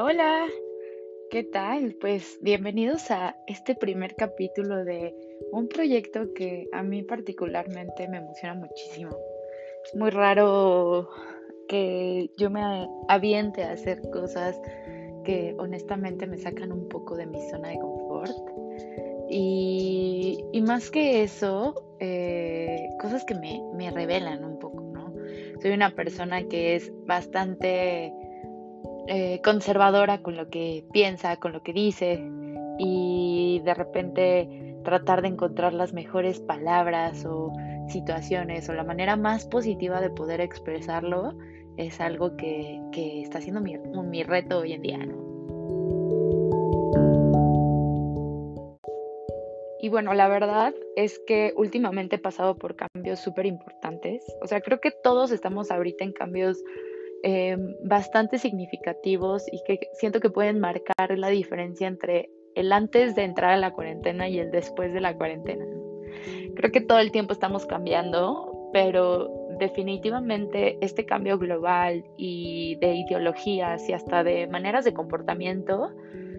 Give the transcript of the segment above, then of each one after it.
Hola. ¿Qué tal? Pues bienvenidos a este primer capítulo de un proyecto que a mí particularmente me emociona muchísimo. Es muy raro que yo me aviente a hacer cosas que honestamente me sacan un poco de mi zona de confort. Y, más que eso, eh, cosas que me revelan un poco, ¿no? Soy una persona que es bastante eh, conservadora con lo que piensa, con lo que dice y de repente tratar de encontrar las mejores palabras o situaciones o la manera más positiva de poder expresarlo es algo que, está siendo mi, mi, reto hoy en día. Y bueno, la verdad es que últimamente he pasado por cambios súper importantes. O sea, creo que todos estamos ahorita en cambios eh, bastante significativos y que siento que pueden marcar la diferencia entre el antes de entrar a la cuarentena y el después de la cuarentena. Creo que todo el tiempo estamos cambiando, pero definitivamente este cambio global y de ideologías y hasta de maneras de comportamiento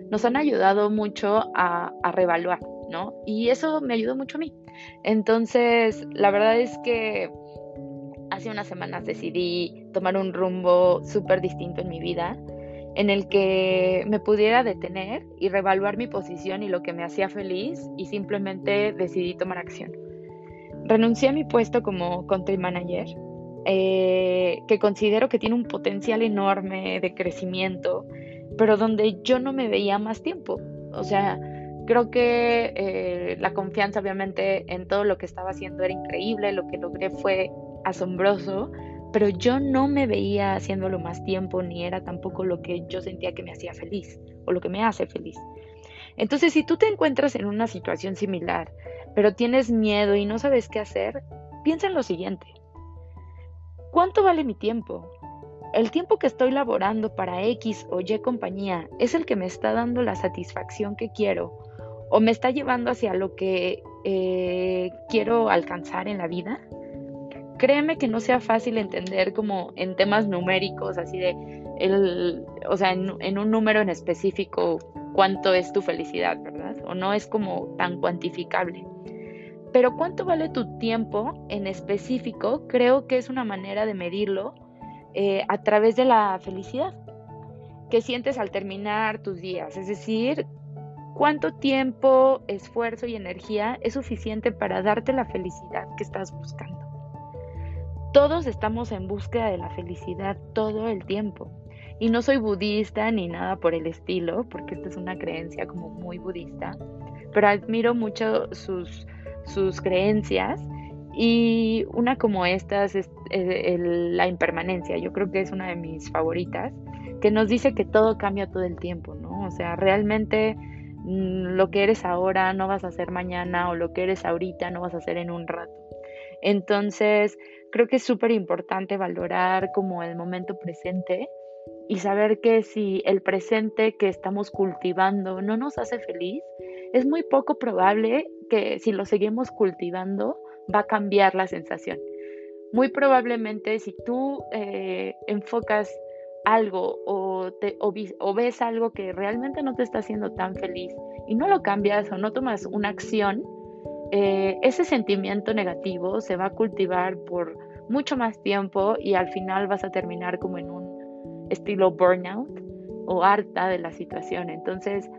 nos han ayudado mucho a, a revaluar, ¿no? Y eso me ayudó mucho a mí. Entonces, la verdad es que hace unas semanas decidí tomar un rumbo súper distinto en mi vida, en el que me pudiera detener y reevaluar mi posición y lo que me hacía feliz y simplemente decidí tomar acción. Renuncié a mi puesto como country manager, eh, que considero que tiene un potencial enorme de crecimiento, pero donde yo no me veía más tiempo. O sea, creo que eh, la confianza obviamente en todo lo que estaba haciendo era increíble, lo que logré fue asombroso, pero yo no me veía haciéndolo más tiempo ni era tampoco lo que yo sentía que me hacía feliz o lo que me hace feliz. Entonces, si tú te encuentras en una situación similar, pero tienes miedo y no sabes qué hacer, piensa en lo siguiente. ¿Cuánto vale mi tiempo? ¿El tiempo que estoy laborando para X o Y compañía es el que me está dando la satisfacción que quiero o me está llevando hacia lo que eh, quiero alcanzar en la vida? Créeme que no sea fácil entender como en temas numéricos, así de, el, o sea, en, un número en específico, cuánto es tu felicidad, ¿verdad? O no es como tan cuantificable. Pero cuánto vale tu tiempo en específico, creo que es una manera de medirlo eh, a través de la felicidad que sientes al terminar tus días. Es decir, cuánto tiempo, esfuerzo y energía es suficiente para darte la felicidad que estás buscando. Todos estamos en búsqueda de la felicidad todo el tiempo. Y no soy budista ni nada por el estilo, porque esta es una creencia como muy budista, pero admiro mucho sus, sus creencias y una como estas es la impermanencia. Yo creo que es una de mis favoritas, que nos dice que todo cambia todo el tiempo, ¿no? O sea, realmente mm, lo que eres ahora no vas a hacer mañana o lo que eres ahorita no vas a hacer en un rato. Entonces, creo que es súper importante valorar como el momento presente y saber que si el presente que estamos cultivando no nos hace feliz, es muy poco probable que si lo seguimos cultivando va a cambiar la sensación. Muy probablemente si tú eh, enfocas algo o, ves algo que realmente no te está haciendo tan feliz y no lo cambias o no tomas una acción, eh, ese sentimiento negativo se va a cultivar por mucho más tiempo y al final vas a terminar como en un estilo burnout o harta de la situación. Entonces,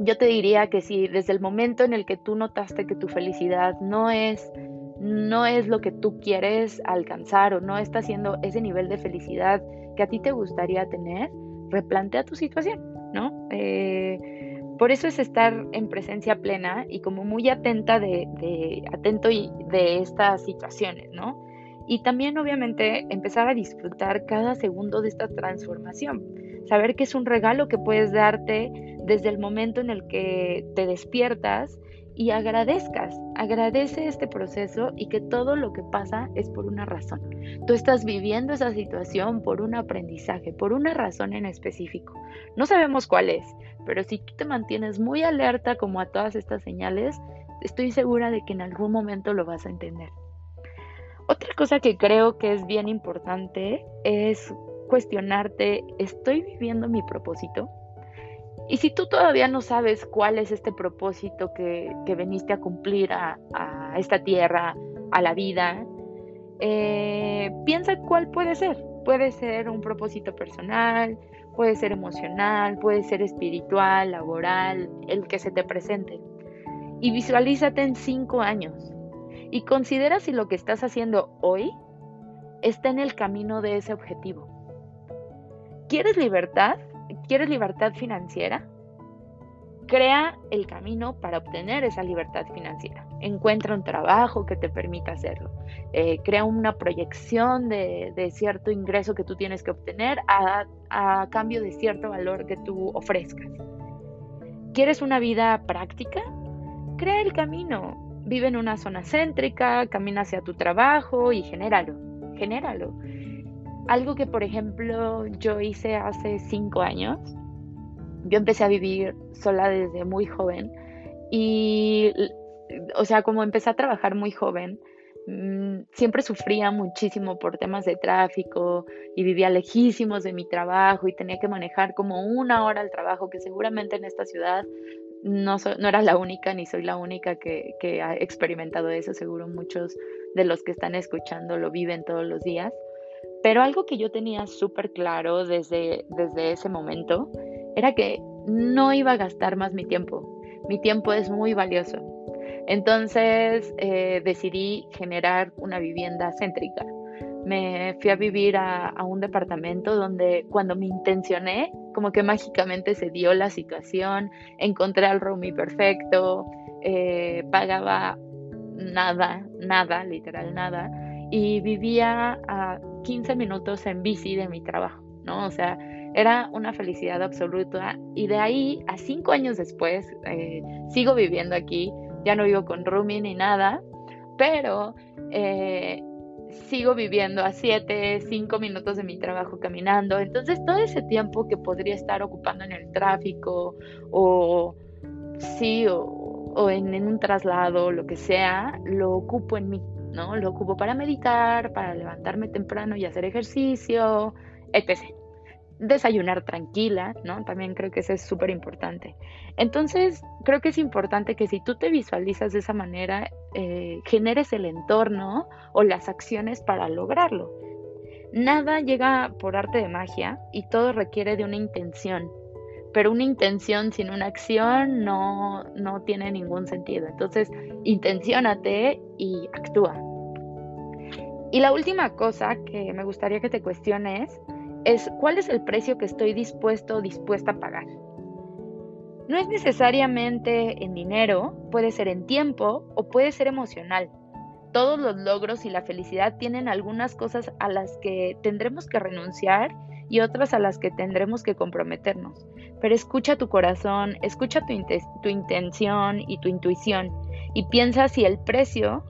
yo te diría que si desde el momento en el que tú notaste que tu felicidad no es no es lo que tú quieres alcanzar o no está haciendo ese nivel de felicidad que a ti te gustaría tener, replantea tu situación, ¿no? Eh, por eso es estar en presencia plena y como muy atenta de, atento de estas situaciones, ¿no? Y también obviamente empezar a disfrutar cada segundo de esta transformación. Saber que es un regalo que puedes darte desde el momento en el que te despiertas y agradezcas, agradece este proceso y que todo lo que pasa es por una razón. Tú estás viviendo esa situación por un aprendizaje, por una razón en específico. No sabemos cuál es, pero si tú te mantienes muy alerta como a todas estas señales, estoy segura de que en algún momento lo vas a entender. Otra cosa que creo que es bien importante es cuestionarte, ¿estoy viviendo mi propósito? Y si tú todavía no sabes cuál es este propósito que, que veniste a cumplir a, a, esta tierra, a la vida, eh, piensa cuál puede ser. Puede ser un propósito personal, puede ser emocional, puede ser espiritual, laboral, el que se te presente. Y visualízate en cinco años. Y considera si lo que estás haciendo hoy está en el camino de ese objetivo. ¿Quieres libertad? ¿Quieres libertad financiera? Crea el camino para obtener esa libertad financiera. Encuentra un trabajo que te permita hacerlo. Eh, crea una proyección de, cierto ingreso que tú tienes que obtener a, a cambio de cierto valor que tú ofrezcas. ¿Quieres una vida práctica? Crea el camino. Vive en una zona céntrica, camina hacia tu trabajo y genéralo. Genéralo. Algo que, por ejemplo, yo hice hace cinco años. Yo empecé a vivir sola desde muy joven y, o sea, como empecé a trabajar muy joven, mm, siempre sufría muchísimo por temas de tráfico y vivía lejísimos de mi trabajo y tenía que manejar como una hora al trabajo, que seguramente en esta ciudad no, no era la única ni soy la única que, que ha experimentado eso, seguro muchos de los que están escuchando lo viven todos los días. Pero algo que yo tenía súper claro desde, desde ese momento era que no iba a gastar más mi tiempo. Mi tiempo es muy valioso. Entonces eh, decidí generar una vivienda céntrica. Me fui a vivir a, un departamento donde cuando me intencioné, como que mágicamente se dio la situación, encontré al roomie perfecto, eh, pagaba nada, nada, literal nada, y vivía a 15 minutos en bici de mi trabajo, ¿no? O sea, era una felicidad absoluta. Y de ahí a cinco años después eh, sigo viviendo aquí, ya no vivo con Rumi ni nada, pero eh, sigo viviendo a siete, cinco minutos de mi trabajo caminando, entonces todo ese tiempo que podría estar ocupando en el tráfico o sí, o, o en, un traslado, lo que sea, lo ocupo en mí, ¿no? Lo ocupo para meditar, para levantarme temprano y hacer ejercicio, etc. Desayunar tranquila, ¿no? También creo que eso es súper importante. Entonces, creo que es importante que si tú te visualizas de esa manera, eh, generes el entorno o las acciones para lograrlo. Nada llega por arte de magia y todo requiere de una intención, pero una intención sin una acción no, no tiene ningún sentido. Entonces, intenciónate y actúa. Y la última cosa que me gustaría que te cuestiones es cuál es el precio que estoy dispuesto o dispuesta a pagar. No es necesariamente en dinero, puede ser en tiempo o puede ser emocional. Todos los logros y la felicidad tienen algunas cosas a las que tendremos que renunciar y otras a las que tendremos que comprometernos. Pero escucha tu corazón, escucha tu, intención y tu intuición y piensa si el precio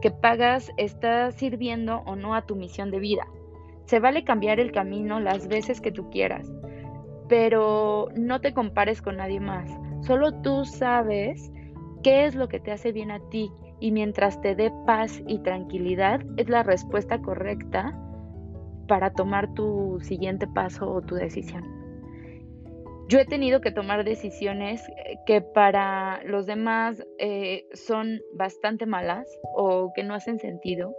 que pagas está sirviendo o no a tu misión de vida. Se vale cambiar el camino las veces que tú quieras, pero no te compares con nadie más. Solo tú sabes qué es lo que te hace bien a ti y mientras te dé paz y tranquilidad es la respuesta correcta para tomar tu siguiente paso o tu decisión yo he tenido que tomar decisiones eh, que para los demás eh, son bastante malas o que no hacen sentido,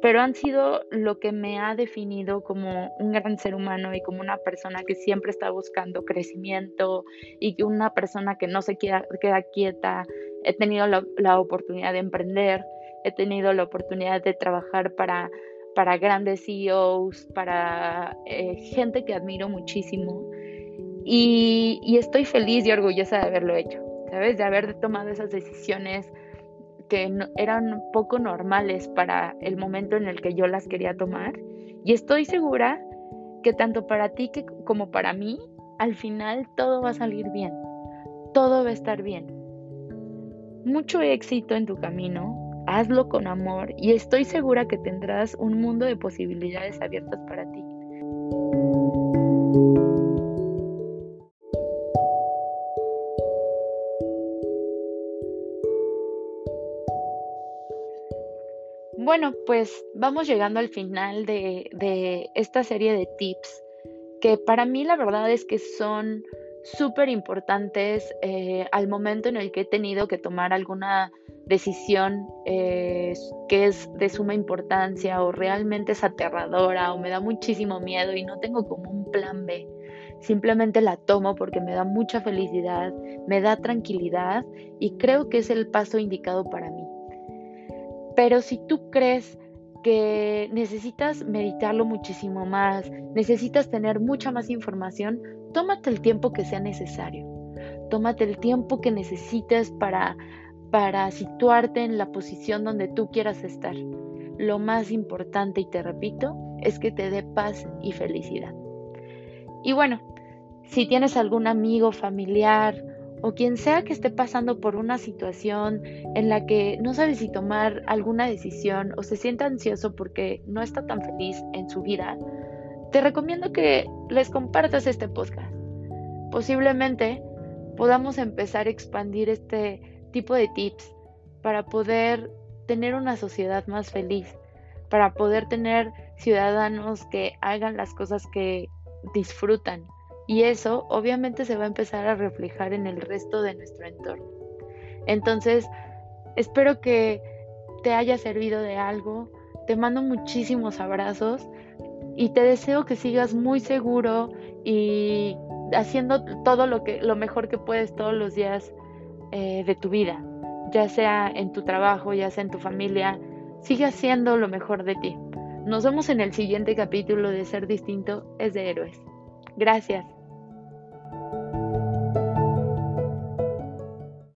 pero han sido lo que me ha definido como un gran ser humano y como una persona que siempre está buscando crecimiento y una persona que no se queda, queda quieta. He tenido la, oportunidad de emprender, he tenido la oportunidad de trabajar para, para grandes CEOs, para eh, gente que admiro muchísimo y, estoy feliz y orgullosa de haberlo hecho, ¿sabes? De haber tomado esas decisiones que eran poco normales para el momento en el que yo las quería tomar. Y estoy segura que tanto para ti como para mí, al final todo va a salir bien. Todo va a estar bien. Mucho éxito en tu camino, hazlo con amor y estoy segura que tendrás un mundo de posibilidades abiertas para ti. Bueno, pues vamos llegando al final de, esta serie de tips que para mí la verdad es que son súper importantes eh, al momento en el que he tenido que tomar alguna decisión eh, que es de suma importancia o realmente es aterradora o me da muchísimo miedo y no tengo como un plan B. Simplemente la tomo porque me da mucha felicidad, me da tranquilidad y creo que es el paso indicado para mí. Pero si tú crees que necesitas meditarlo muchísimo más, necesitas tener mucha más información, tómate el tiempo que sea necesario. Tómate el tiempo que necesites para, para situarte en la posición donde tú quieras estar. Lo más importante, y te repito, es que te dé paz y felicidad. Y bueno, si tienes algún amigo, familiar o quien sea que esté pasando por una situación en la que no sabe si tomar alguna decisión o se siente ansioso porque no está tan feliz en su vida, te recomiendo que les compartas este podcast. Posiblemente podamos empezar a expandir este tipo de tips para poder tener una sociedad más feliz, para poder tener ciudadanos que hagan las cosas que disfrutan. Y eso obviamente se va a empezar a reflejar en el resto de nuestro entorno. Entonces, espero que te haya servido de algo. Te mando muchísimos abrazos y te deseo que sigas muy seguro y haciendo todo lo que lo mejor que puedes todos los días eh, de tu vida, ya sea en tu trabajo, ya sea en tu familia, sigue haciendo lo mejor de ti. Nos vemos en el siguiente capítulo de Ser Distinto es de Héroes. Gracias.